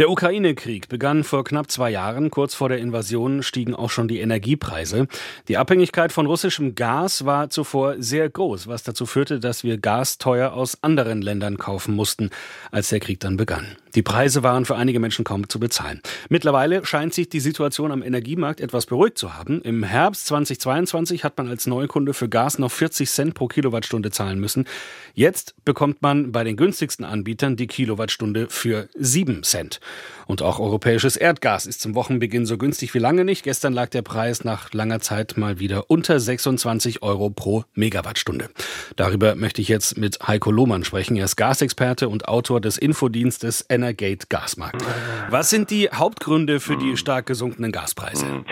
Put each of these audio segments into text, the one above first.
Der Ukraine-Krieg begann vor knapp zwei Jahren. Kurz vor der Invasion stiegen auch schon die Energiepreise. Die Abhängigkeit von russischem Gas war zuvor sehr groß, was dazu führte, dass wir Gas teuer aus anderen Ländern kaufen mussten, als der Krieg dann begann. Die Preise waren für einige Menschen kaum zu bezahlen. Mittlerweile scheint sich die Situation am Energiemarkt etwas beruhigt zu haben. Im Herbst 2022 hat man als Neukunde für Gas noch 40 Cent pro Kilowattstunde zahlen müssen. Jetzt bekommt man bei den günstigsten Anbietern die Kilowattstunde für 7 Cent. Und auch europäisches Erdgas ist zum Wochenbeginn so günstig wie lange nicht. Gestern lag der Preis nach langer Zeit mal wieder unter 26 Euro pro Megawattstunde. Darüber möchte ich jetzt mit Heiko Lohmann sprechen. Er ist Gasexperte und Autor des Infodienstes Energate Gasmarkt. Was sind die Hauptgründe für die stark gesunkenen Gaspreise?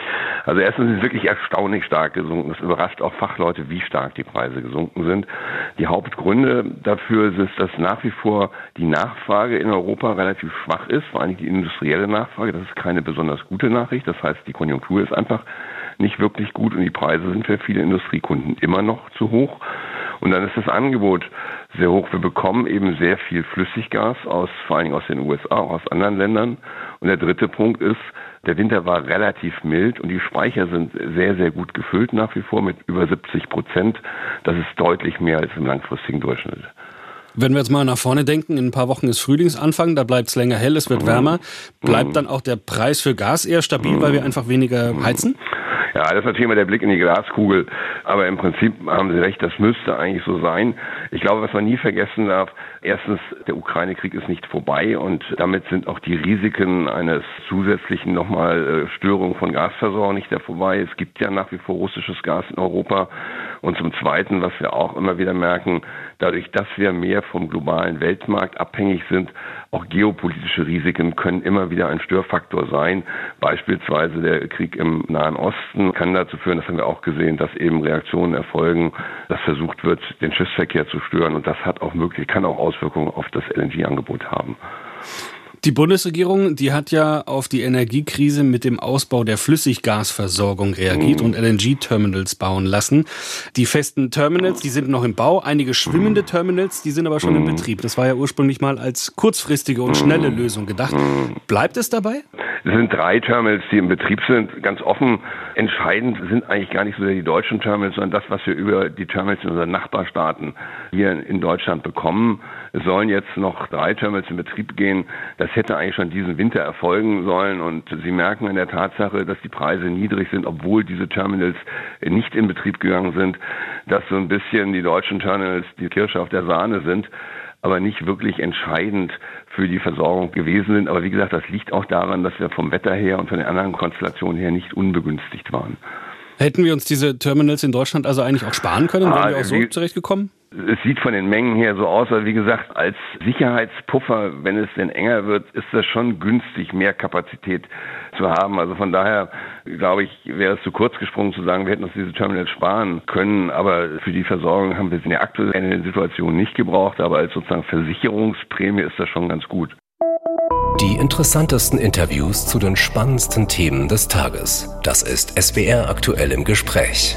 Also erstens sind sie wirklich erstaunlich stark gesunken. Es überrascht auch Fachleute, wie stark die Preise gesunken sind. Die Hauptgründe dafür ist, dass nach wie vor die Nachfrage in Europa relativ schwach ist, vor allem die industrielle Nachfrage. Das ist keine besonders gute Nachricht. Das heißt, die Konjunktur ist einfach nicht wirklich gut und die Preise sind für viele Industriekunden immer noch zu hoch. Und dann ist das Angebot sehr hoch. Wir bekommen eben sehr viel Flüssiggas aus, vor allen Dingen aus den USA, auch aus anderen Ländern. Und der dritte Punkt ist, der Winter war relativ mild und die Speicher sind sehr, sehr gut gefüllt nach wie vor mit über 70 Prozent. Das ist deutlich mehr als im langfristigen Durchschnitt. Wenn wir jetzt mal nach vorne denken, in ein paar Wochen ist Frühlingsanfang, da bleibt es länger hell, es wird wärmer. Bleibt dann auch der Preis für Gas eher stabil, weil wir einfach weniger heizen? Ja, das ist natürlich immer der Blick in die Glaskugel. Aber im Prinzip haben Sie recht, das müsste eigentlich so sein. Ich glaube, was man nie vergessen darf, erstens, der Ukraine-Krieg ist nicht vorbei und damit sind auch die Risiken eines zusätzlichen nochmal äh, Störung von Gasversorgung nicht mehr vorbei. Es gibt ja nach wie vor russisches Gas in Europa. Und zum Zweiten, was wir auch immer wieder merken, dadurch, dass wir mehr vom globalen Weltmarkt abhängig sind, auch geopolitische Risiken können immer wieder ein Störfaktor sein. Beispielsweise der Krieg im Nahen Osten kann dazu führen, das haben wir auch gesehen, dass eben Reaktionen erfolgen, dass versucht wird, den Schiffsverkehr zu stören. Und das hat auch möglich, kann auch Auswirkungen auf das LNG-Angebot haben. Die Bundesregierung, die hat ja auf die Energiekrise mit dem Ausbau der Flüssiggasversorgung reagiert mhm. und LNG-Terminals bauen lassen. Die festen Terminals, die sind noch im Bau. Einige schwimmende Terminals, die sind aber schon in mhm. Betrieb. Das war ja ursprünglich mal als kurzfristige und schnelle mhm. Lösung gedacht. Mhm. Bleibt es dabei? Es sind drei Terminals, die im Betrieb sind. Ganz offen, entscheidend sind eigentlich gar nicht so sehr die deutschen Terminals, sondern das, was wir über die Terminals in unseren Nachbarstaaten hier in Deutschland bekommen. Es sollen jetzt noch drei Terminals in Betrieb gehen. Das hätte eigentlich schon diesen Winter erfolgen sollen. Und Sie merken an der Tatsache, dass die Preise niedrig sind, obwohl diese Terminals nicht in Betrieb gegangen sind, dass so ein bisschen die deutschen Terminals die Kirsche auf der Sahne sind aber nicht wirklich entscheidend für die Versorgung gewesen sind. Aber wie gesagt, das liegt auch daran, dass wir vom Wetter her und von den anderen Konstellationen her nicht unbegünstigt waren. Hätten wir uns diese Terminals in Deutschland also eigentlich auch sparen können? Wären ah, wir auch so zurechtgekommen? Es sieht von den Mengen her so aus, aber wie gesagt, als Sicherheitspuffer, wenn es denn enger wird, ist das schon günstig, mehr Kapazität zu haben. Also von daher, glaube ich, wäre es zu kurz gesprungen zu sagen, wir hätten uns diese Terminals sparen können. Aber für die Versorgung haben wir es in der aktuellen Situation nicht gebraucht. Aber als sozusagen Versicherungsprämie ist das schon ganz gut. Die interessantesten Interviews zu den spannendsten Themen des Tages. Das ist SWR aktuell im Gespräch.